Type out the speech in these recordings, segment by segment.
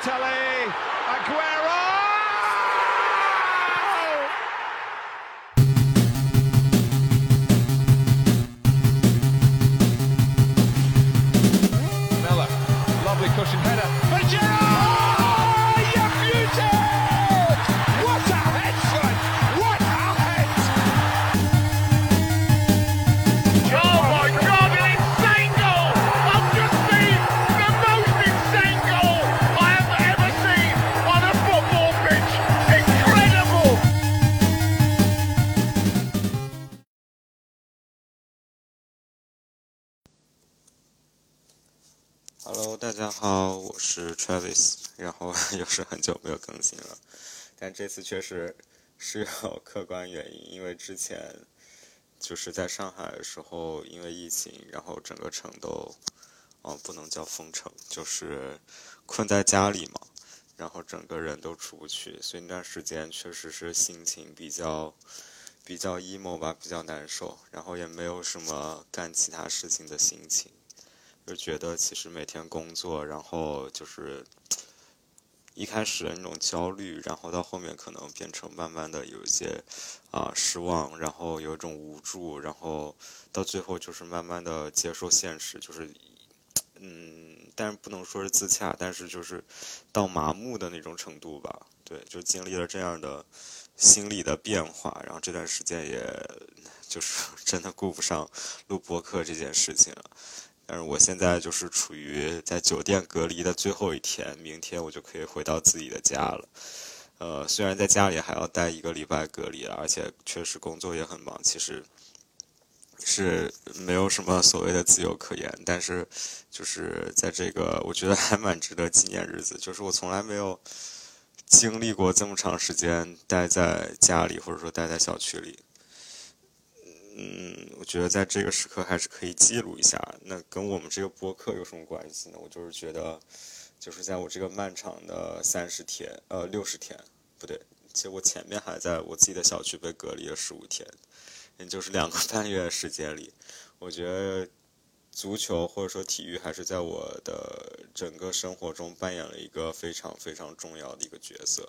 Balotelli, Aguero! 大家好，我是 Travis，然后 又是很久没有更新了，但这次确实是有客观原因，因为之前就是在上海的时候，因为疫情，然后整个城都，哦，不能叫封城，就是困在家里嘛，然后整个人都出不去，所以那段时间确实是心情比较比较 emo 吧，比较难受，然后也没有什么干其他事情的心情。就觉得其实每天工作，然后就是一开始的那种焦虑，然后到后面可能变成慢慢的有一些啊、失望，然后有一种无助，然后到最后就是慢慢的接受现实，就是嗯，但是不能说是自洽，但是就是到麻木的那种程度吧。对，就经历了这样的心理的变化，然后这段时间也就是 真的顾不上录播客这件事情了。但是我现在就是处于在酒店隔离的最后一天，明天我就可以回到自己的家了。呃，虽然在家里还要待一个礼拜隔离，而且确实工作也很忙，其实是没有什么所谓的自由可言。但是就是在这个，我觉得还蛮值得纪念日子，就是我从来没有经历过这么长时间待在家里，或者说待在小区里。嗯，我觉得在这个时刻还是可以记录一下。那跟我们这个播客有什么关系呢？我就是觉得，就是在我这个漫长的三十天，呃，六十天，不对，其实我前面还在我自己的小区被隔离了十五天，也就是两个半月时间里，我觉得足球或者说体育还是在我的整个生活中扮演了一个非常非常重要的一个角色。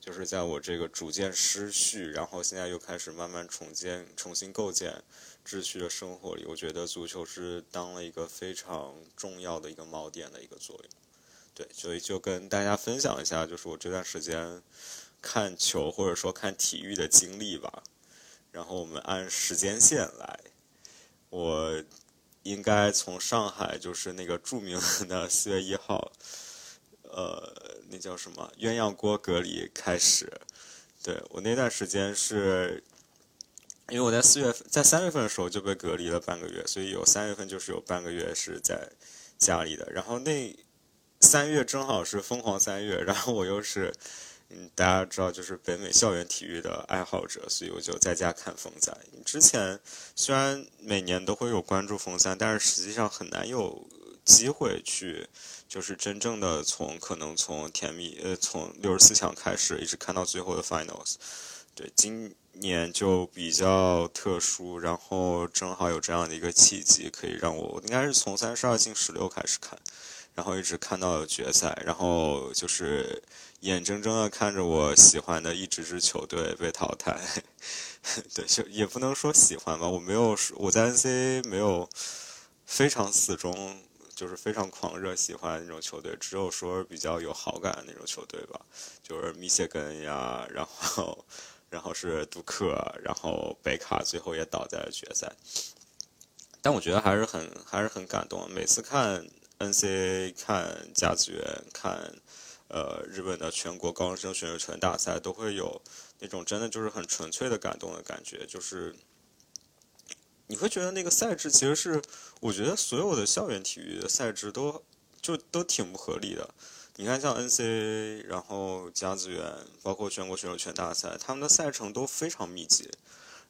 就是在我这个逐渐失序，然后现在又开始慢慢重建、重新构建秩序的生活里，我觉得足球是当了一个非常重要的一个锚点的一个作用。对，所以就跟大家分享一下，就是我这段时间看球或者说看体育的经历吧。然后我们按时间线来，我应该从上海就是那个著名的 四月一号。呃，那叫什么鸳鸯锅隔离开始。对我那段时间是，因为我在四月份，在三月份的时候就被隔离了半个月，所以有三月份就是有半个月是在家里的。然后那三月正好是疯狂三月，然后我又是，嗯，大家知道就是北美校园体育的爱好者，所以我就在家看风赛。之前虽然每年都会有关注风赛，但是实际上很难有机会去。就是真正的从可能从甜蜜呃从六十四强开始一直看到最后的 finals，对，今年就比较特殊，然后正好有这样的一个契机，可以让我应该是从三十二进十六开始看，然后一直看到了决赛，然后就是眼睁睁的看着我喜欢的一支支球队被淘汰，对，就也不能说喜欢吧，我没有我在 NCA 没有非常死忠。就是非常狂热喜欢那种球队，只有说比较有好感的那种球队吧，就是密歇根呀，然后，然后是杜克，然后北卡最后也倒在了决赛。但我觉得还是很还是很感动，每次看 NCAA、看甲子园、看呃日本的全国高中生选手权大赛，都会有那种真的就是很纯粹的感动的感觉，就是。你会觉得那个赛制其实是，我觉得所有的校园体育的赛制都就都挺不合理的。你看，像 NCAA，然后甲子园，包括全国选手权大赛，他们的赛程都非常密集。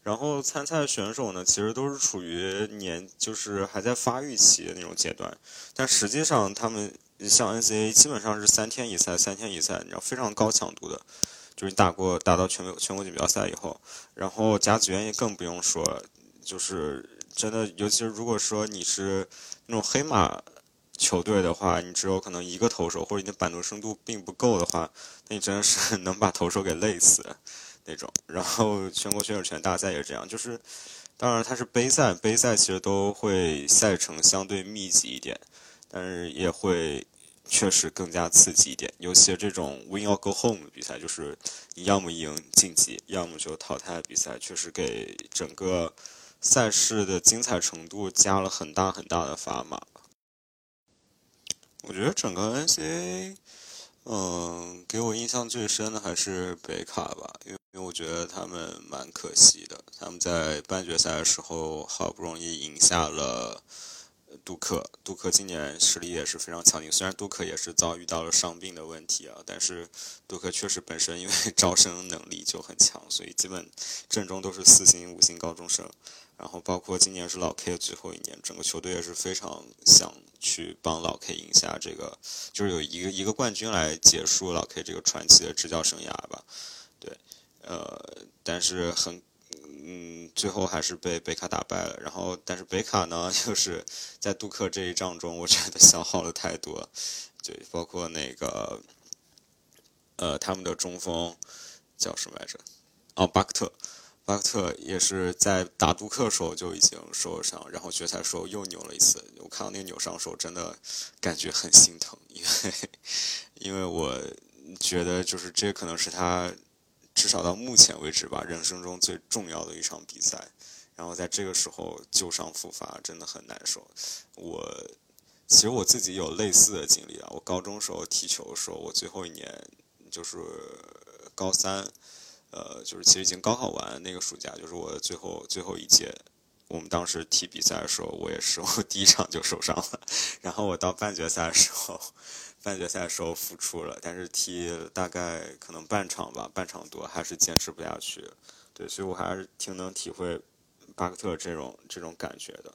然后参赛选手呢，其实都是处于年就是还在发育期的那种阶段。但实际上，他们像 NCAA 基本上是三天一赛，三天一赛，你知道非常高强度的，就是打过打到全国全国锦标赛以后，然后甲子园也更不用说。就是真的，尤其是如果说你是那种黑马球队的话，你只有可能一个投手，或者你的板凳深度并不够的话，那你真的是 能把投手给累死那种。然后全国选手权大赛也是这样，就是当然它是杯赛，杯赛其实都会赛程相对密集一点，但是也会确实更加刺激一点。尤其这种 win or go home 的比赛，就是你要么赢晋级，要么就淘汰的比赛，确实给整个赛事的精彩程度加了很大很大的砝码。我觉得整个 NCAA，嗯，给我印象最深的还是北卡吧，因为因为我觉得他们蛮可惜的，他们在半决赛的时候好不容易赢下了杜克，杜克今年实力也是非常强劲，虽然杜克也是遭遇到了伤病的问题啊，但是杜克确实本身因为 招生能力就很强，所以基本阵中都是四星、五星高中生。然后包括今年是老 K 的最后一年，整个球队也是非常想去帮老 K 赢下这个，就是有一个一个冠军来结束老 K 这个传奇的执教生涯吧。呃，但是很，嗯，最后还是被北卡打败了。然后，但是北卡呢，就是在杜克这一仗中，我觉得消耗了太多。对，包括那个，呃，他们的中锋叫什么来着？哦，巴克特。巴克特也是在打杜克的时候就已经受了伤，然后决赛时候又扭了一次。我看到那个扭伤的时候，真的感觉很心疼，因为 因为我觉得就是这可能是他至少到目前为止吧，人生中最重要的一场比赛。然后在这个时候旧伤复发，真的很难受。我其实我自己有类似的经历啊，我高中时候踢球的时候，我最后一年就是高三。呃，就是其实已经高考完那个暑假，就是我最后最后一届，我们当时踢比赛的时候，我也是我第一场就受伤了，然后我到半决赛的时候，半决赛的时候复出了，但是踢大概可能半场吧，半场多还是坚持不下去，对，所以我还是挺能体会巴克特这种这种感觉的。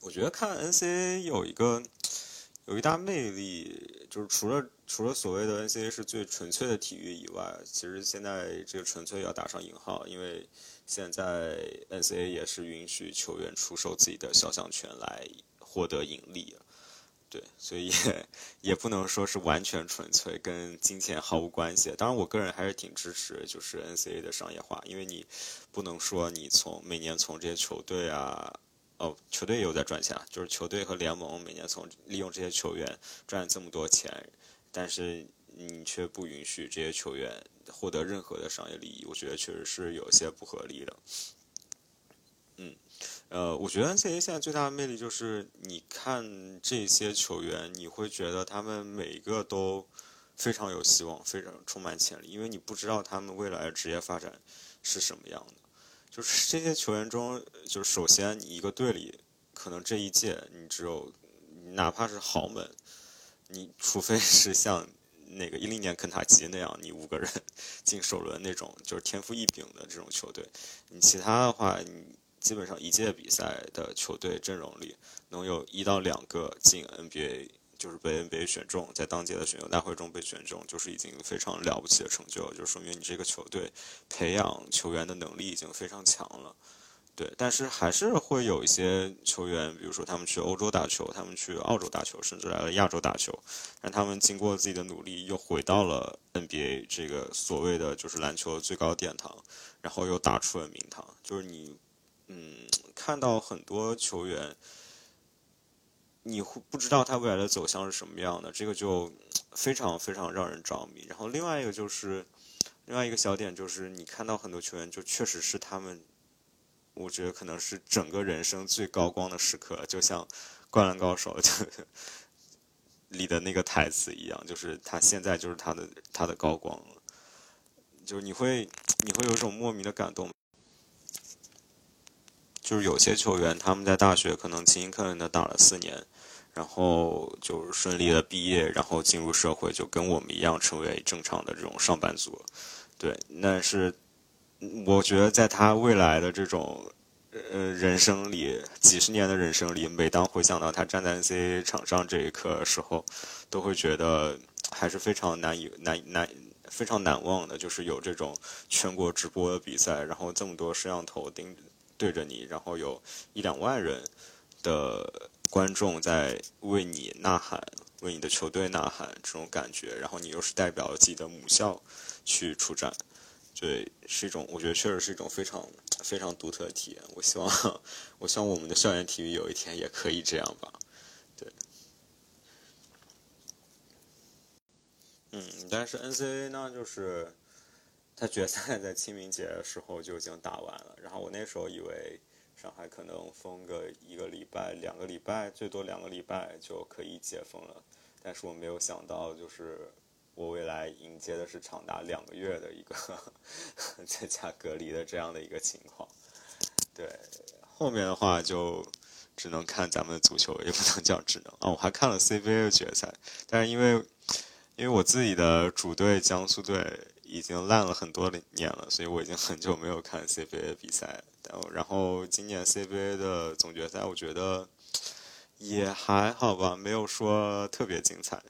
我觉得看 N C A 有一个有一大魅力，就是除了。除了所谓的 N C A 是最纯粹的体育以外，其实现在这个纯粹要打上引号，因为现在 N C A 也是允许球员出售自己的肖像权来获得盈利，对，所以也也不能说是完全纯粹，跟金钱毫无关系。当然，我个人还是挺支持就是 N C A 的商业化，因为你不能说你从每年从这些球队啊，哦，球队也有在赚钱，就是球队和联盟每年从利用这些球员赚这么多钱。但是你却不允许这些球员获得任何的商业利益，我觉得确实是有些不合理的。嗯，呃，我觉得 NBA 现在最大的魅力就是，你看这些球员，你会觉得他们每一个都非常有希望，非常充满潜力，因为你不知道他们未来的职业发展是什么样的。就是这些球员中，就是首先你一个队里，可能这一届你只有，哪怕是豪门。你除非是像那个一零年肯塔基那样，你五个人 进首轮那种，就是天赋异禀的这种球队，你其他的话，你基本上一届比赛的球队阵容里能有一到两个进 NBA，就是被 NBA 选中，在当届的选秀大会中被选中，就是已经非常了不起的成就，就说明你这个球队培养球员的能力已经非常强了。对，但是还是会有一些球员，比如说他们去欧洲打球，他们去澳洲打球，甚至来了亚洲打球，让他们经过自己的努力，又回到了 NBA 这个所谓的就是篮球的最高殿堂，然后又打出了名堂。就是你，嗯，看到很多球员，你会不知道他未来的走向是什么样的，这个就非常非常让人着迷。然后另外一个就是，另外一个小点就是，你看到很多球员，就确实是他们。我觉得可能是整个人生最高光的时刻，就像《灌篮高手》就里的那个台词一样，就是他现在就是他的他的高光了，就是你会你会有一种莫名的感动，就是有些球员他们在大学可能勤勤恳恳的打了四年，然后就顺利的毕业，然后进入社会，就跟我们一样成为正常的这种上班族，对，但是。我觉得在他未来的这种呃人生里，几十年的人生里，每当回想到他站在 NCAA 场上这一刻的时候，都会觉得还是非常难以难难非常难忘的。就是有这种全国直播的比赛，然后这么多摄像头盯着对着你，然后有一两万人的观众在为你呐喊，为你的球队呐喊这种感觉，然后你又是代表自己的母校去出战，对，是一种我觉得确实是一种非常非常独特的体验。我希望我希望我们的校园体育有一天也可以这样吧，对。嗯，但是 NCAA 呢，就是他决赛在清明节的时候就已经打完了，然后我那时候以为。上海可能封个一个礼拜、两个礼拜，最多两个礼拜就可以解封了。但是我没有想到，就是我未来迎接的是长达两个月的一个在家隔离的这样的一个情况。对，后面的话就只能看咱们的足球，也不能叫只能啊。我还看了 CBA 的决赛，但是因为因为我自己的主队江苏队已经烂了很多年了，所以我已经很久没有看 CBA 比赛。然后今年 CBA 的总决赛，我觉得也还好吧，没有说特别精彩，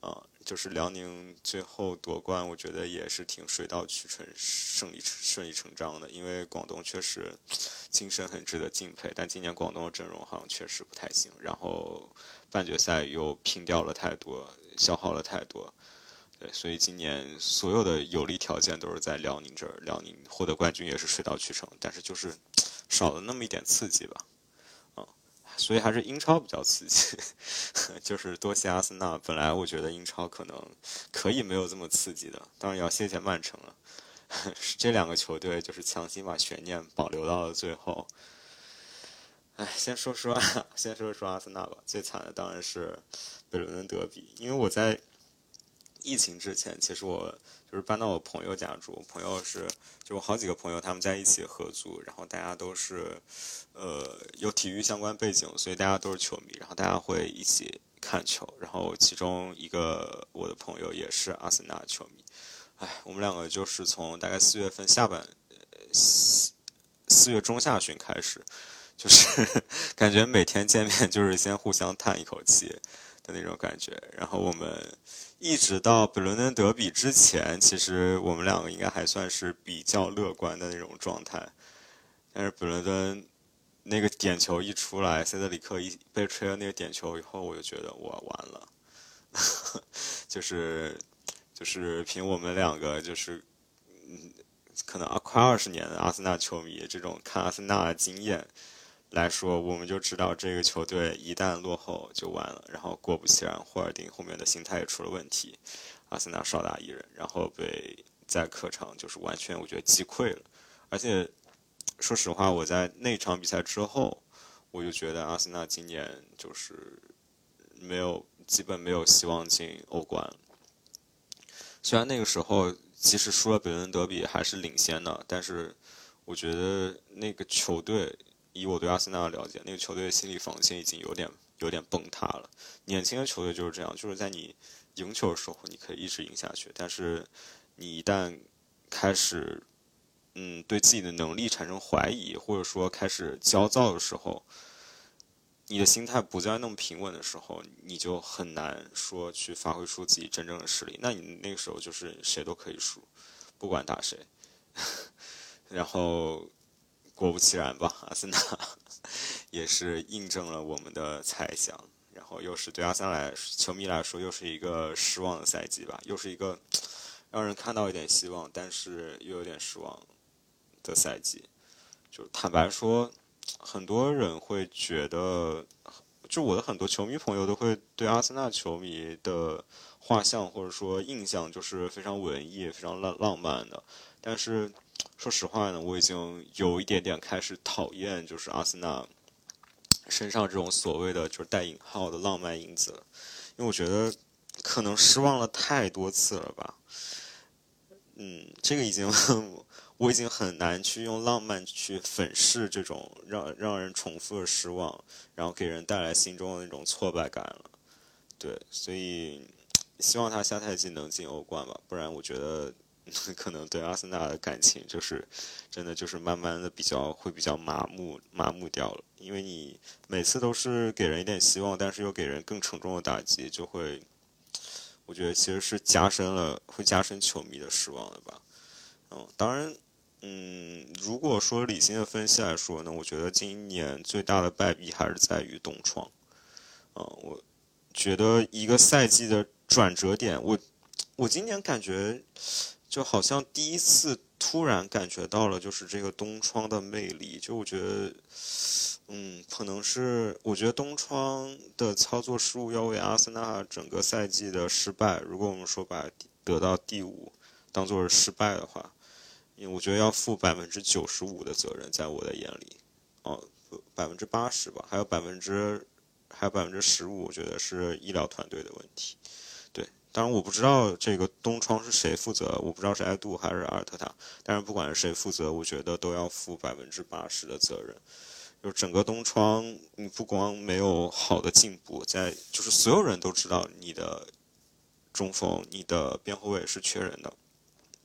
啊，就是辽宁最后夺冠，我觉得也是挺水到渠成、胜利顺理成章的。因为广东确实精神很值得敬佩，但今年广东的阵容好像确实不太行，然后半决赛又拼掉了太多，消耗了太多。对，所以今年所有的有利条件都是在辽宁这儿，辽宁获得冠军也是水到渠成，但是就是少了那么一点刺激吧，啊，所以还是英超比较刺激，就是多谢阿森纳。本来我觉得英超可能可以没有这么刺激的，当然要谢谢曼城了，这两个球队就是强行把悬念保留到了最后。哎，先说说 先说说阿森纳吧，最惨的当然是北伦敦德比，因为我在。疫情之前，其实我就是搬到我朋友家住。朋友是就好几个朋友，他们在一起合租，然后大家都是呃有体育相关背景，所以大家都是球迷，然后大家会一起看球。然后其中一个我的朋友也是阿森纳球迷。哎，我们两个就是从大概四月份下半四四月中下旬开始，就是感觉每天见面就是先互相叹一口气的那种感觉。然后我们。一直到北伦敦德比之前，其实我们两个应该还算是比较乐观的那种状态。但是北伦敦那个点球一出来，塞德里克一被吹了那个点球以后，我就觉得我完了。就是就是凭我们两个就是嗯，可能快二十年的阿森纳球迷这种看阿森纳的经验。来说，我们就知道这个球队一旦落后就完了。然后果不其然，霍尔丁后面的心态也出了问题，阿森纳少打一人，然后被在客场就是完全我觉得击溃了。而且说实话，我在那场比赛之后，我就觉得阿森纳今年就是没有基本没有希望进欧冠。虽然那个时候即使输了北伦德比还是领先的，但是我觉得那个球队。以我对阿森纳的了解，那个球队的心理防线已经有点有点崩塌了。年轻的球队就是这样，就是在你赢球的时候，你可以一直赢下去，但是你一旦开始嗯对自己的能力产生怀疑，或者说开始焦躁的时候，你的心态不再那么平稳的时候，你就很难说去发挥出自己真正的实力。那你那个时候就是谁都可以输，不管打谁，然后。果不其然吧，阿森纳也是印证了我们的猜想，然后又是对阿森纳来球迷来说又是一个失望的赛季吧，又是一个 让人看到一点希望，但是又有点失望的赛季。就坦白说，很多人会觉得，就我的很多球迷朋友都会对阿森纳球迷的画像或者说印象就是非常文艺、非常浪浪漫的，但是。说实话呢，我已经有一点点开始讨厌，就是阿森纳身上这种所谓的就是带引号的浪漫因子了，因为我觉得可能失望了太多次了吧。嗯，这个已经 我已经很难去用浪漫去粉饰这种让让人重复的失望，然后给人带来心中的那种挫败感了。对，所以希望他下赛季能进欧冠吧，不然我觉得。可能对阿森纳的感情就是，真的就是慢慢的比较会比较麻木麻木掉了，因为你每次都是给人一点希望，但是又给人更沉重的打击，就会，我觉得其实是加深了会加深球迷的失望的吧。嗯，当然，嗯，如果说理性的分析来说呢，我觉得今年最大的败笔还是在于东窗，嗯，我觉得一个赛季的转折点，我我今年感觉就好像第一次突然感觉到了，就是这个东窗的魅力。就我觉得，嗯，可能是我觉得东窗的操作失误要为阿森纳整个赛季的失败，如果我们说把得到第五当做是失败的话，因为我觉得要负百分之九十五的责任，在我的眼里，哦，百分之八十吧，还有百分之。还有百分之十五，我觉得是医疗团队的问题。当然我不知道这个东窗是谁负责，我不知道是埃杜还是阿尔特塔。但是不管是谁负责，我觉得都要负百分之八十的责任。就整个东窗，你不光没有好的进步，在就是所有人都知道你的中锋、你的边后卫是缺人的，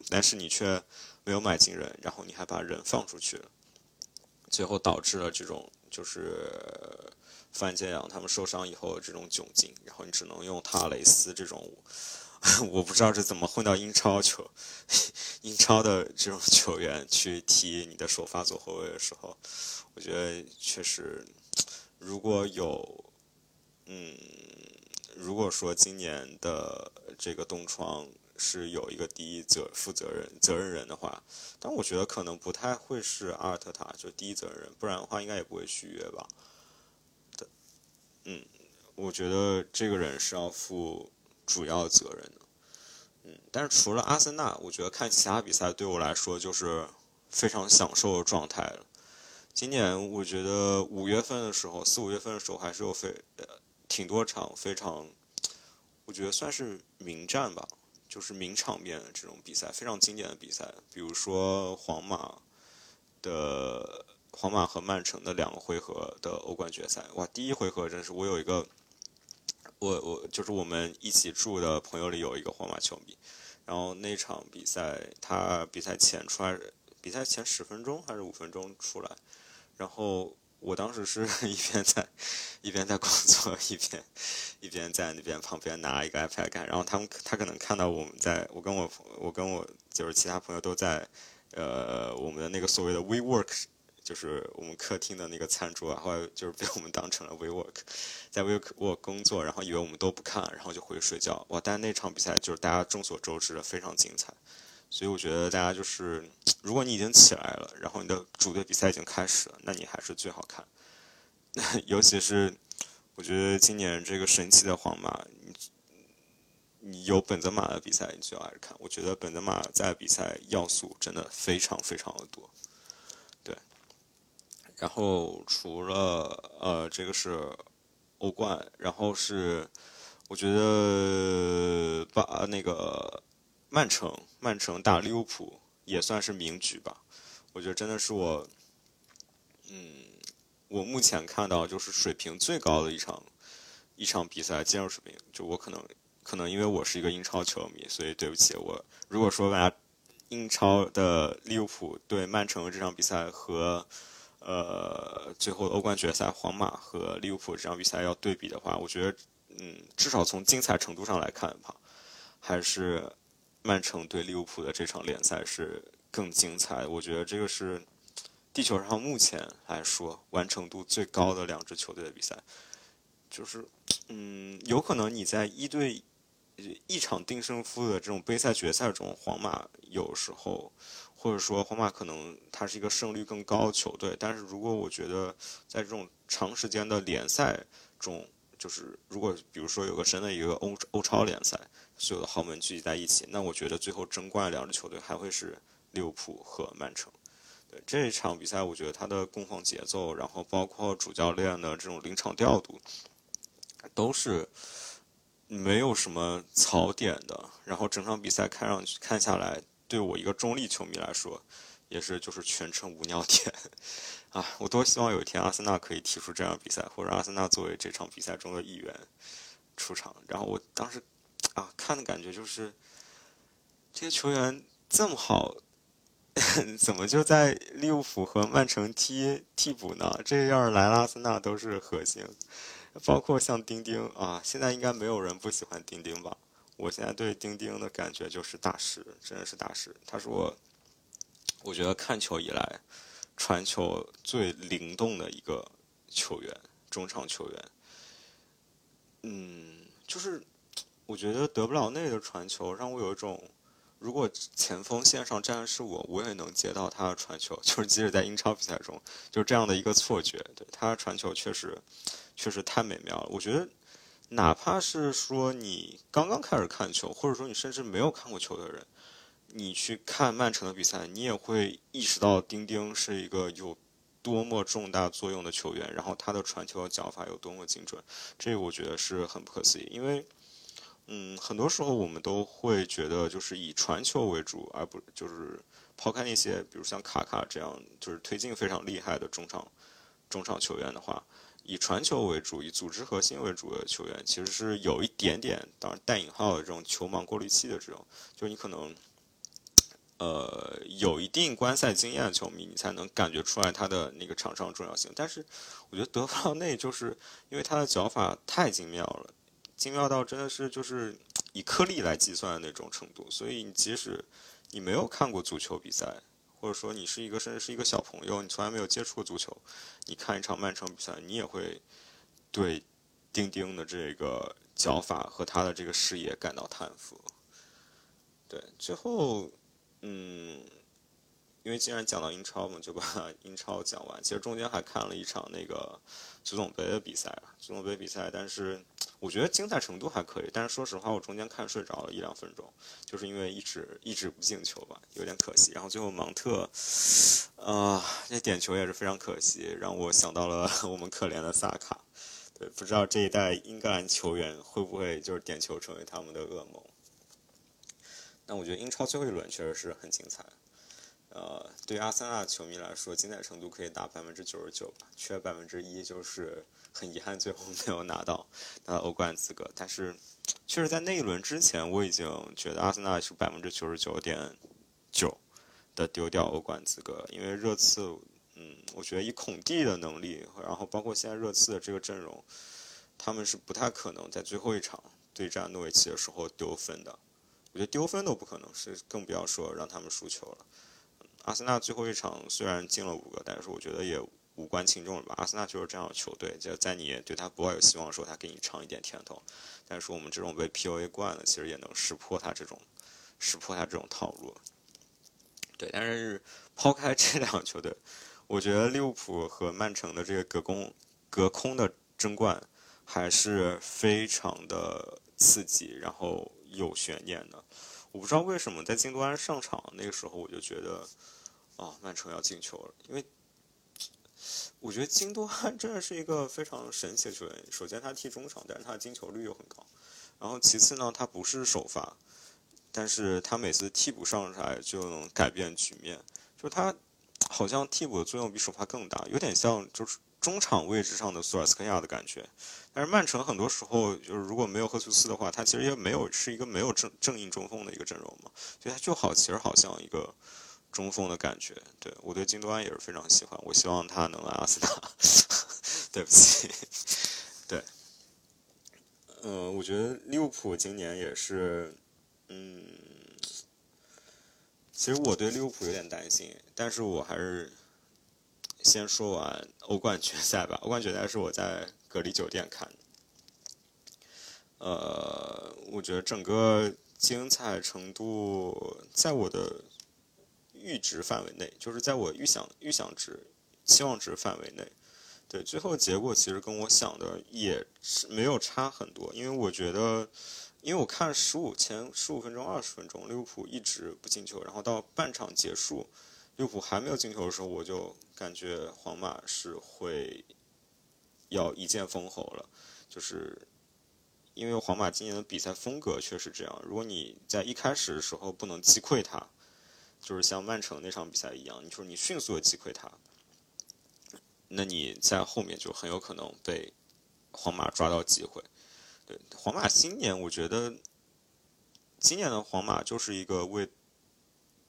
但是你却没有买进人，然后你还把人放出去了，最后导致了这种就是。范建阳他们受伤以后这种窘境，然后你只能用塔雷斯这种，我不知道这怎么混到英超球，英超的这种球员去踢你的首发左后卫的时候，我觉得确实，如果有，嗯，如果说今年的这个冬窗是有一个第一责负责人责任人的话，但我觉得可能不太会是阿尔特塔就第一责任人，不然的话应该也不会续约吧。嗯，我觉得这个人是要负主要责任的。嗯，但是除了阿森纳，我觉得看其他比赛对我来说就是非常享受的状态了。今年我觉得五月份的时候，四五月份的时候还是有非呃挺多场非常，我觉得算是名战吧，就是名场面的这种比赛，非常经典的比赛，比如说皇马的。皇马和曼城的两个回合的欧冠决赛，哇！第一回合真是我有一个，我我就是我们一起住的朋友里有一个皇马球迷，然后那场比赛他比赛前出来，比赛前十分钟还是五分钟出来，然后我当时是 一边在一边在工作，一边一边在那边旁边拿一个 iPad 看，然后他们他可能看到我们在我跟我我跟我就是其他朋友都在呃我们的那个所谓的 WeWork。就是我们客厅的那个餐桌，后来就是被我们当成了 WeWork，在 WeWork 工作，然后以为我们都不看，然后就回去睡觉。哇！但那场比赛就是大家众所周知的非常精彩，所以我觉得大家就是，如果你已经起来了，然后你的主队比赛已经开始了，那你还是最好看。尤其是我觉得今年这个神奇的皇马，你你有本泽马的比赛，你最好还是看。我觉得本泽马在比赛要素真的非常非常的多。然后除了呃，这个是欧冠，然后是我觉得把那个曼城曼城打利物浦也算是名局吧。我觉得真的是我，嗯，我目前看到就是水平最高的一场一场比赛，技术水平。就我可能可能因为我是一个英超球迷，所以对不起我。如果说把英超的利物浦对曼城这场比赛和呃，最后欧冠决赛，皇马和利物浦这场比赛要对比的话，我觉得，嗯，至少从精彩程度上来看吧，还是曼城对利物浦的这场联赛是更精彩。我觉得这个是地球上目前来说完成度最高的两支球队的比赛。就是，嗯，有可能你在一对一场定胜负的这种杯赛决赛中，皇马有时候。或者说皇马可能它是一个胜率更高的球队，但是如果我觉得在这种长时间的联赛中，就是如果比如说有个真的一个欧欧超联赛，所有的豪门聚集在一起，那我觉得最后争冠两支球队还会是利物浦和曼城。对这一场比赛，我觉得他的攻防节奏，然后包括主教练的这种临场调度，都是没有什么槽点的。然后整场比赛看上去看下来。对我一个中立球迷来说，也是就是全程无尿点 啊！我多希望有一天阿森纳可以踢出这样比赛，或者阿森纳作为这场比赛中的一员出场。然后我当时啊看的感觉就是，这些球员这么好，怎么就在利物浦和曼城踢替补呢？这要是来了阿森纳都是核心，包括像丁丁啊，现在应该没有人不喜欢丁丁吧？我现在对丁丁的感觉就是大师，真的是大师。他是我，我觉得看球以来传球最灵动的一个球员，中场球员。嗯，就是我觉得德布劳内的传球让我有一种，如果前锋线上站的是我，我也能接到他的传球，就是即使在英超比赛中，就这样的一个错觉。对他传球确实确实太美妙了。我觉得，哪怕是说你刚刚开始看球，或者说你甚至没有看过球的人，你去看曼城的比赛，你也会意识到丁丁是一个有。多么重大作用的球员，然后他的传球脚法有多么精准，这个我觉得是很不可思议。因为，嗯，很多时候我们都会觉得就是以传球为主，而不就是抛开那些比如像卡卡这样就是推进非常厉害的中场中场球员的话，以传球为主、以组织核心为主的球员，其实是有一点点，当然带引号的这种球盲过滤器的这种，就是你可能。呃，有一定观赛经验的球迷，你才能感觉出来他的那个场上重要性。但是，我觉得德布劳 内就是因为他的脚法太精妙了，精妙到真的是就是以颗粒来计算的那种程度。所以，即使你没有看过足球比赛，或者说你是一个甚至是一个小朋友，你从来没有接触过足球，你看一场曼城比赛，你也会对丁丁的这个脚法和他的这个视野感到叹服。对，最后。嗯，因为既然讲到英超嘛，就把 英超讲完。其实中间还看了一场那个足总杯的比赛啊，足总杯比赛，但是我觉得精彩程度还可以。但是说实话，我中间看睡着了一两分钟，就是因为一直一直不进球吧，有点可惜。然后最后芒特，啊，那点球也是非常可惜，让我想到了 我们可怜的萨卡。对，不知道这一代英格兰球员会不会就是点球成为他们的噩梦。但我觉得英超最后一轮确实是很精彩，呃，对于阿森纳球迷来说，精彩程度可以达百分之九十九吧，缺百分之一就是很遗憾最后没有拿到拿到欧冠资格。但是，确实在那一轮之前，我已经觉得阿森纳是百分之九十九点九的丢掉欧冠资格，因为热刺，嗯，我觉得以孔蒂的能力，然后包括现在热刺的这个阵容，他们是不太可能在最后一场对战诺维奇的时候丢分的。我觉得丢分都不可能，是更不要说让他们输球了。阿森纳最后一场虽然进了五个，但是我觉得也无关轻重了吧。阿森纳就是这样的球队，就在你对他不抱有希望的时候，他给你尝一点甜头。但是我们这种被 PUA 惯了，其实也能识破他这种识破他这种套路。对，但是抛开这两个球队，我觉得利物浦和曼城的这个隔空隔空的争冠还是非常的刺激，然后。有悬念的，我不知道为什么在京多安上场那个时候，我就觉得，啊，曼城要进球了。因为我觉得京多安真的是一个非常神奇的球员。首先他踢中场，但是他的进球率又很高。然后其次呢，他不是首发，但是他每次替补上来就能改变局面。就他好像替补的作用比首发更大，有点像就是。中场位置上的索尔斯克亚的感觉，但是曼城很多时候就是如果没有赫苏斯的话，他其实也没有是一个没有正正印中锋的一个阵容嘛，所以他就好，其实好像一个中锋的感觉。对我对金多安也是非常喜欢，我希望他能来阿森纳。对不起，对，呃，我觉得利物浦今年也是，嗯，其实我对利物浦有点担心，但是我还是。先说完欧冠决赛吧。欧冠决赛是我在隔离酒店看，呃，我觉得整个精彩程度在我的阈值范围内，就是在我预想预想值、期望值范围内。对，最后结果其实跟我想的也是没有差很多，因为我觉得，因为我看十五前十五分钟、二十分钟，利物浦一直不进球，然后到半场结束。利物浦还没有进球的时候，我就感觉皇马是会要一剑封喉了，就是因为皇马今年的比赛风格确实这样。如果你在一开始的时候不能击溃他，就是像曼城那场比赛一样，你说你迅速的击溃他，那你在后面就很有可能被皇马抓到机会。对，皇马今年我觉得今年的皇马就是一个为。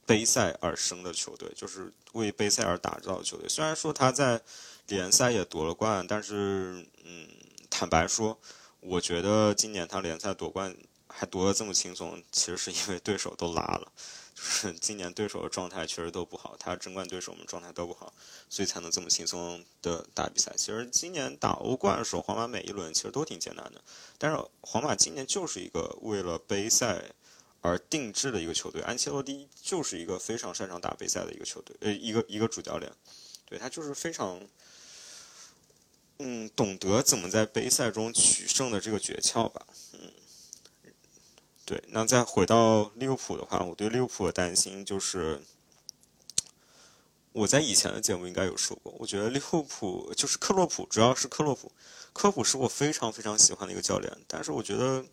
杯赛而生的球队，就是为杯赛而打造的球队。虽然说他在联赛也夺了冠，但是，嗯，坦白说，我觉得今年他联赛夺冠还夺得这么轻松，其实是因为对手都拉了，就是今年对手的状态确实都不好，他争冠对手们状态都不好，所以才能这么轻松的打比赛。其实今年打欧冠的时候，皇马每一轮其实都挺艰难的，但是皇马今年就是一个为了杯赛而定制的一个球队，安切洛蒂就是一个非常擅长打杯赛的一个球队，呃，一个一个主教练，对他就是非常。嗯，懂得怎么在杯赛中取胜的这个诀窍吧。嗯，对。那再回到利物浦的话，我对利物浦的担心就是，我在以前的节目应该有说过，我觉得利物浦就是克洛普，主要是克洛普。克洛普是我非常非常喜欢的一个教练，但是我觉得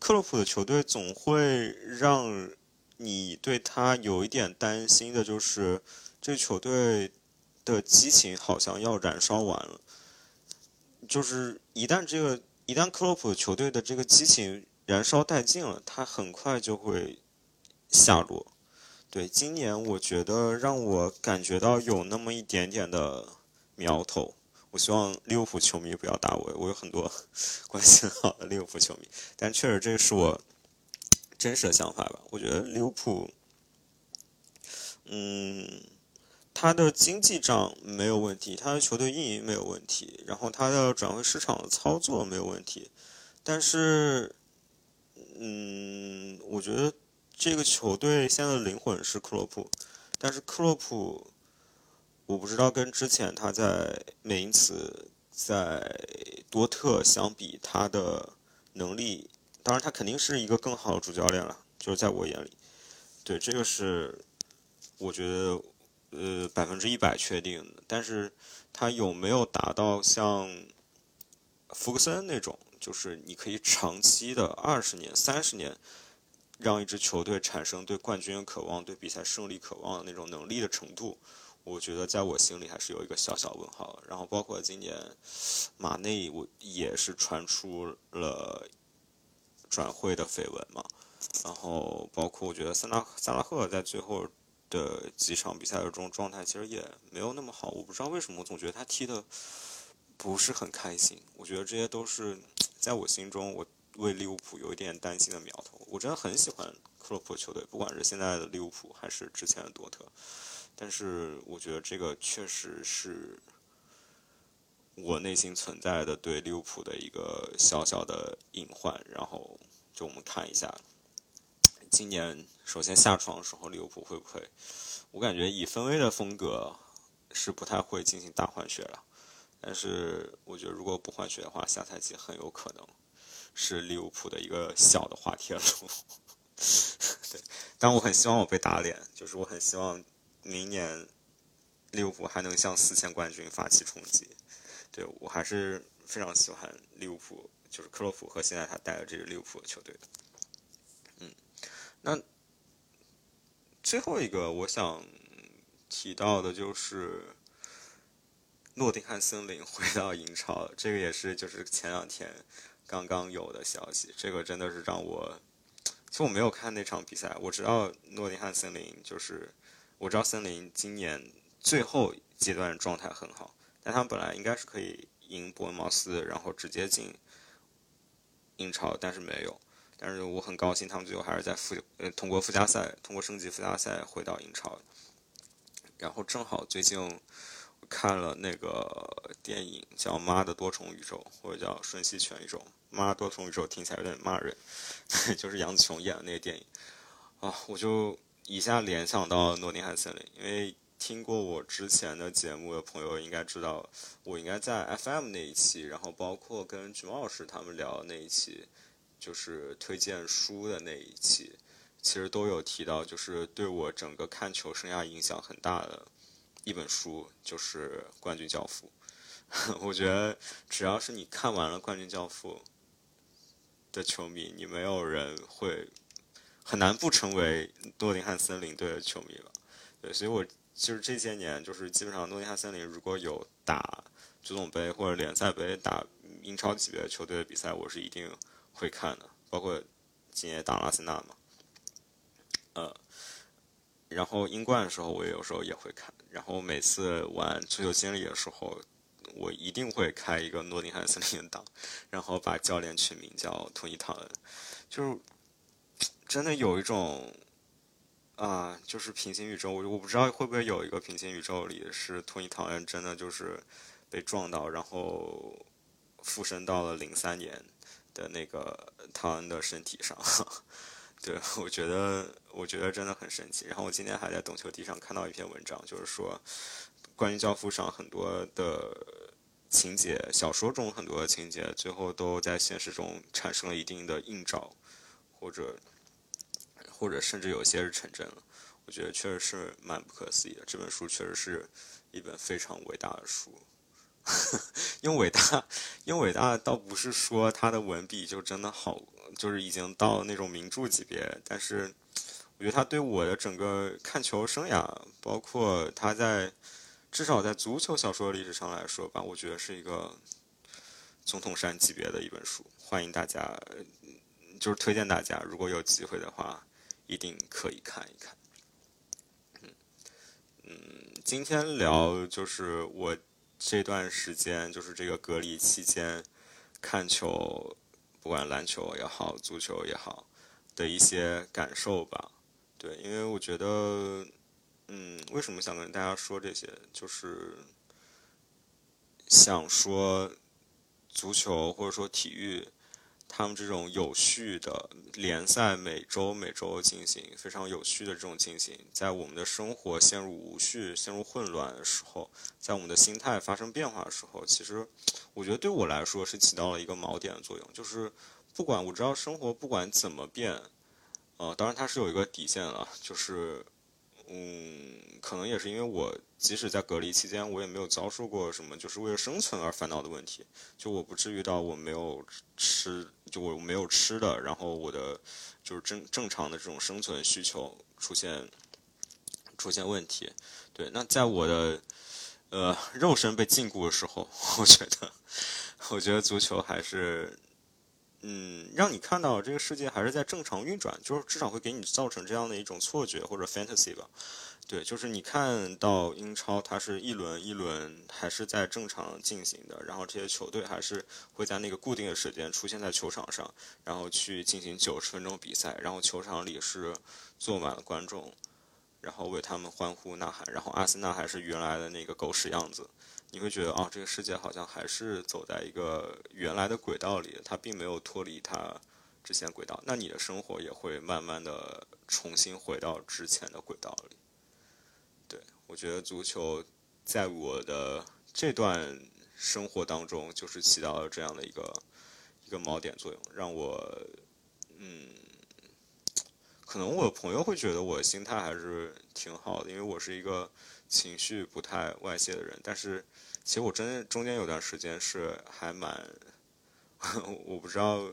克洛普的球队总会让你对他有一点担心的，就是这球队的激情好像要燃烧完了。就是一旦这个一旦克洛普球队的这个激情燃烧殆尽了，他很快就会下落。对，今年我觉得让我感觉到有那么一点点的苗头。我希望利物浦球迷不要打我，我有很多 关系好的利物浦球迷，但确实这是我真实的想法吧。我觉得利物浦，嗯。他的经济账没有问题，他的球队运营没有问题，然后他的转会市场的操作没有问题，但是，嗯，我觉得这个球队现在的灵魂是克洛普，但是克洛普，我不知道跟之前他在美因茨、在多特相比，他的能力，当然他肯定是一个更好的主教练了，就是在我眼里，对这个是，我觉得。呃，百分之一百确定的，但是他有没有达到像福克森那种，就是你可以长期的二十年、三十年，让一支球队产生对冠军渴望、对比赛胜利渴望的那种能力的程度？我觉得在我心里还是有一个小小问号。然后包括今年马内，我也是传出了转会的绯闻嘛。然后包括我觉得萨拉萨拉赫在最后。的几场比赛的这种状态其实也没有那么好，我不知道为什么，我总觉得他踢的不是很开心。我觉得这些都是在我心中，我为利物浦有一点担心的苗头。我真的很喜欢克洛普球队，不管是现在的利物浦还是之前的多特，但是我觉得这个确实是我内心存在的对利物浦的一个小小的隐患。然后就我们看一下。今年首先下床的时候，利物浦会不会？我感觉以分威的风格是不太会进行大换血了。但是我觉得如果不换血的话，下赛季很有可能是利物浦的一个小的滑铁卢。对，但我很希望我被打脸，就是我很希望明年利物浦还能向四千冠军发起冲击。对我还是非常喜欢利物浦，就是克洛普和现在他带的这支利物浦的球队的。那最后一个我想提到的就是诺丁汉森林回到英超，这个也是就是前两天刚刚有的消息。这个真的是让我，其实我没有看那场比赛，我知道诺丁汉森林就是我知道森林今年最后阶段状态很好，但他们本来应该是可以赢伯恩茅斯，然后直接进英超，但是没有。但是我很高兴，他们最后还是在附呃通过附加赛，通过升级附加赛回到英超。然后正好最近看了那个电影叫《妈的多重宇宙》，或者叫《瞬息全宇宙》。妈多重宇宙听起来有点骂人，就是杨紫琼演的那个电影啊，我就一下联想到诺丁汉森林。因为听过我之前的节目的朋友应该知道，我应该在 FM 那一期，然后包括跟菊毛老师他们聊那一期。就是推荐书的那一期，其实都有提到，就是对我整个看球生涯影响很大的一本书，就是《冠军教父》。我觉得只要是你看完了《冠军教父》的球迷，你没有人会很难不成为诺丁汉森林队的球迷了。对，所以我其实这些年就是基本上诺丁汉森林如果有打足总杯或者联赛杯打英超级别的球队的比赛，我是一定。会看的，包括今年打阿森纳嘛，呃，然后英冠的时候我也有时候也会看，然后每次玩足球经理的时候，我一定会开一个诺丁汉森林档，然后把教练取名叫托尼·唐恩，就是 真的有一种啊，就是平行宇宙，我我不知道会不会有一个平行宇宙里是托尼·唐恩真的就是被撞到，然后附身到了零三年的那个唐恩的身体上。对，我觉得，我觉得真的很神奇。然后我今天还在懂球帝上看到一篇文章，就是说，关于教父上很多的情节，小说中很多的情节，最后都在现实中产生了一定的映照，或者，或者甚至有些是成真了。我觉得确实是蛮不可思议的。这本书确实是一本非常伟大的书。因为伟大，因为伟大倒不是说他的文笔就真的好。就是已经到那种名著级别，但是我觉得他对我的整个看球生涯，包括他在至少在足球小说历史上来说吧，我觉得是一个总统山级别的一本书。欢迎大家，就是推荐大家，如果有机会的话，一定可以看一看。嗯嗯，今天聊就是我这段时间，就是这个隔离期间看球。不管篮球也好，足球也好，的一些感受吧。对，因为我觉得，嗯，为什么想跟大家说这些，就是想说足球或者说体育。他们这种有序的联赛，每周每周进行，非常有序的这种进行，在我们的生活陷入无序、陷入混乱的时候，在我们的心态发生变化的时候，其实我觉得对我来说是起到了一个锚点的作用。就是不管我知道生活不管怎么变，呃，当然它是有一个底线了，就是嗯，可能也是因为我。即使在隔离期间，我也没有遭受过什么就是为了生存而烦恼的问题。就我不至于到我没有吃，就我没有吃的，然后我的就是正正常的这种生存需求出现出现问题。对，那在我的呃肉身被禁锢的时候，我觉得 我觉得足球还是嗯让你看到这个世界还是在正常运转，就是至少会给你造成这样的一种错觉或者 fantasy 吧。对，就是你看到英超，它是一轮一轮还是在正常进行的，然后这些球队还是会在那个固定的时间出现在球场上，然后去进行九十分钟比赛，然后球场里是坐满了观众，然后为他们欢呼呐喊，然后阿森纳还是原来的那个狗屎样子，你会觉得啊，这个世界好像还是走在一个原来的轨道里，它并没有脱离它之前轨道，那你的生活也会慢慢的重新回到之前的轨道里。对我觉得足球在我的这段生活当中，就是起到了这样的一个一个锚点作用，让我嗯，可能我朋友会觉得我心态还是挺好的，因为我是一个情绪不太外泄的人。但是其实我真中间有段时间是还蛮，我不知道，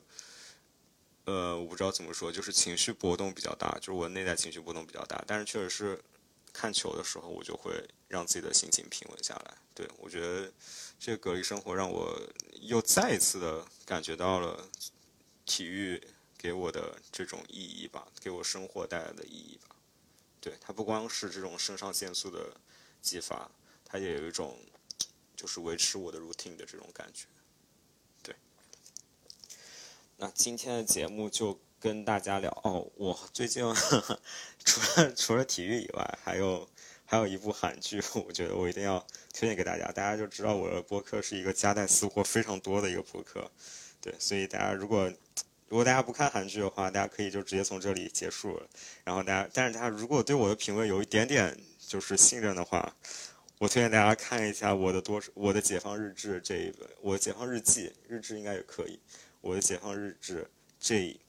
呃，我不知道怎么说，就是情绪波动比较大，就是我内在情绪波动比较大，但是确实是。看球的时候，我就会让自己的心情平稳下来。对我觉得，这个隔离生活让我又再一次的感觉到了体育给我的这种意义吧，给我生活带来的意义吧。对它不光是这种肾上腺素的激发，它也有一种就是维持我的 routine 的这种感觉。对，那今天的节目就。跟大家聊哦，我最近 除了除了体育以外，还有还有一部韩剧，我觉得我一定要推荐给大家。大家就知道我的播客是一个夹带私货非常多的一个播客，对，所以大家如果如果大家不看韩剧的话，大家可以就直接从这里结束。然后大家，但是大家如果对我的评论有一点点就是信任的话，我推荐大家看一下我的多我的解放日志这一本，我的解放日记日志应该也可以，我的解放日志这。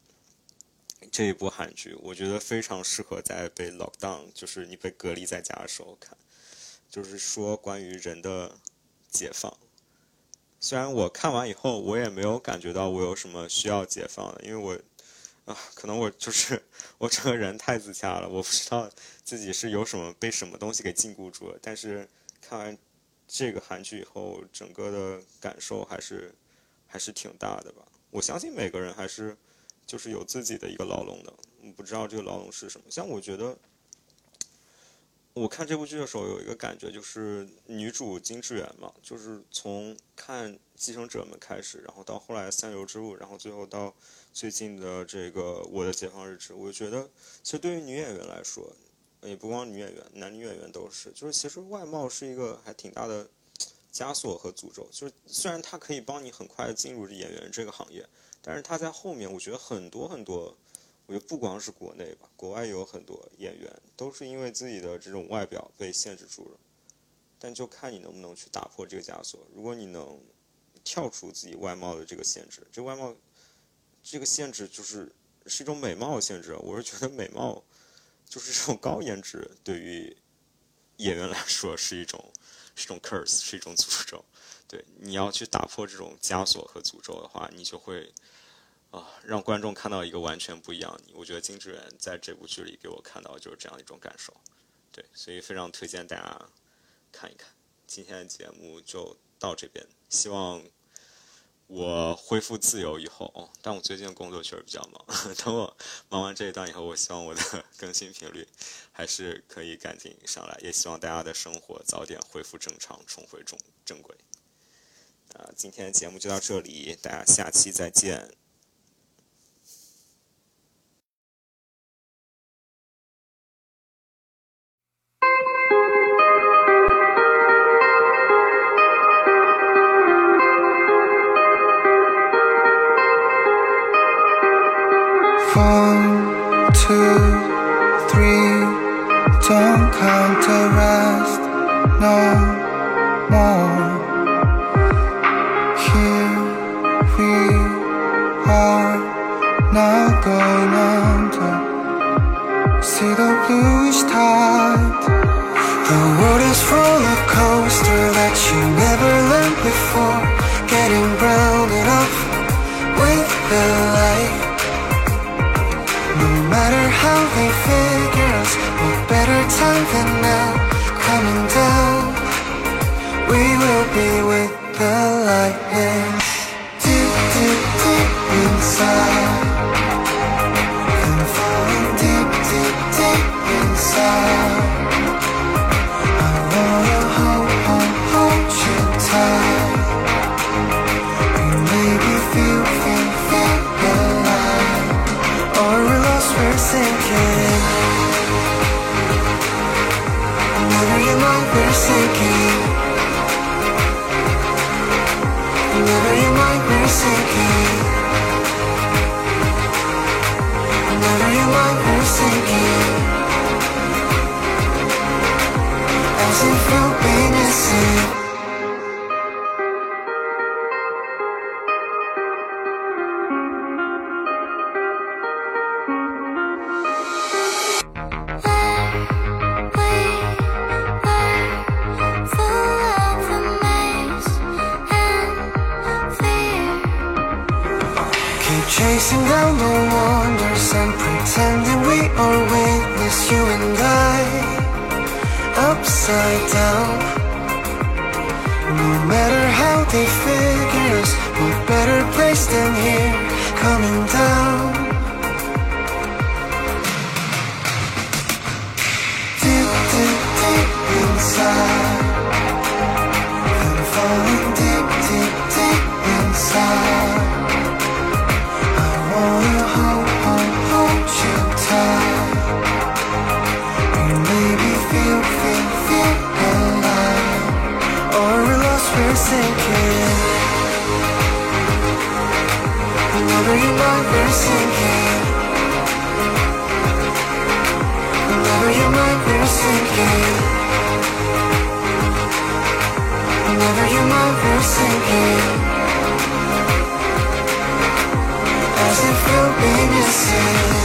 这一部韩剧，我觉得非常适合在被 lock down，就是你被隔离在家的时候看。就是说关于人的解放。虽然我看完以后，我也没有感觉到我有什么需要解放的，因为我啊，可能我就是我这个人太自洽了，我不知道自己是有什么被什么东西给禁锢住了。但是看完这个韩剧以后，整个的感受还是还是挺大的吧。我相信每个人还是。就是有自己的一个牢笼的，不知道这个牢笼是什么。像我觉得，我看这部剧的时候有一个感觉，就是女主金智媛嘛，就是从看《继承者们》开始，然后到后来《三流之路》，然后最后到最近的这个《我的解放日志》，我觉得其实对于女演员来说，也不光女演员，男女演员都是，就是其实外貌是一个还挺大的枷锁和诅咒。就是虽然它可以帮你很快进入演员这个行业，但是它在后面，我觉得很多很多。我觉得不光是国内吧，国外有很多演员都是因为自己的这种外表被限制住了，但就看你能不能去打破这个枷锁。如果你能跳出自己外貌的这个限制，这外貌这个限制就是是一种美貌限制。我是觉得美貌就是这种高颜值，对于演员来说是一种是一种 curse，是一种诅咒。对，你要去打破这种枷锁和诅咒的话，你就会。啊，让观众看到一个完全不一样的你。我觉得金智媛在这部剧里给我看到就是这样一种感受，对，所以非常推荐大家看一看。今天的节目就到这边，希望我恢复自由以后，但我最近工作确实比较忙。等我忙完这一段以后，我希望我的更新频率还是可以赶紧上来，也希望大家的生活早点恢复正常，重回正正轨。啊，今天节目就到这里，大家下期再见。myself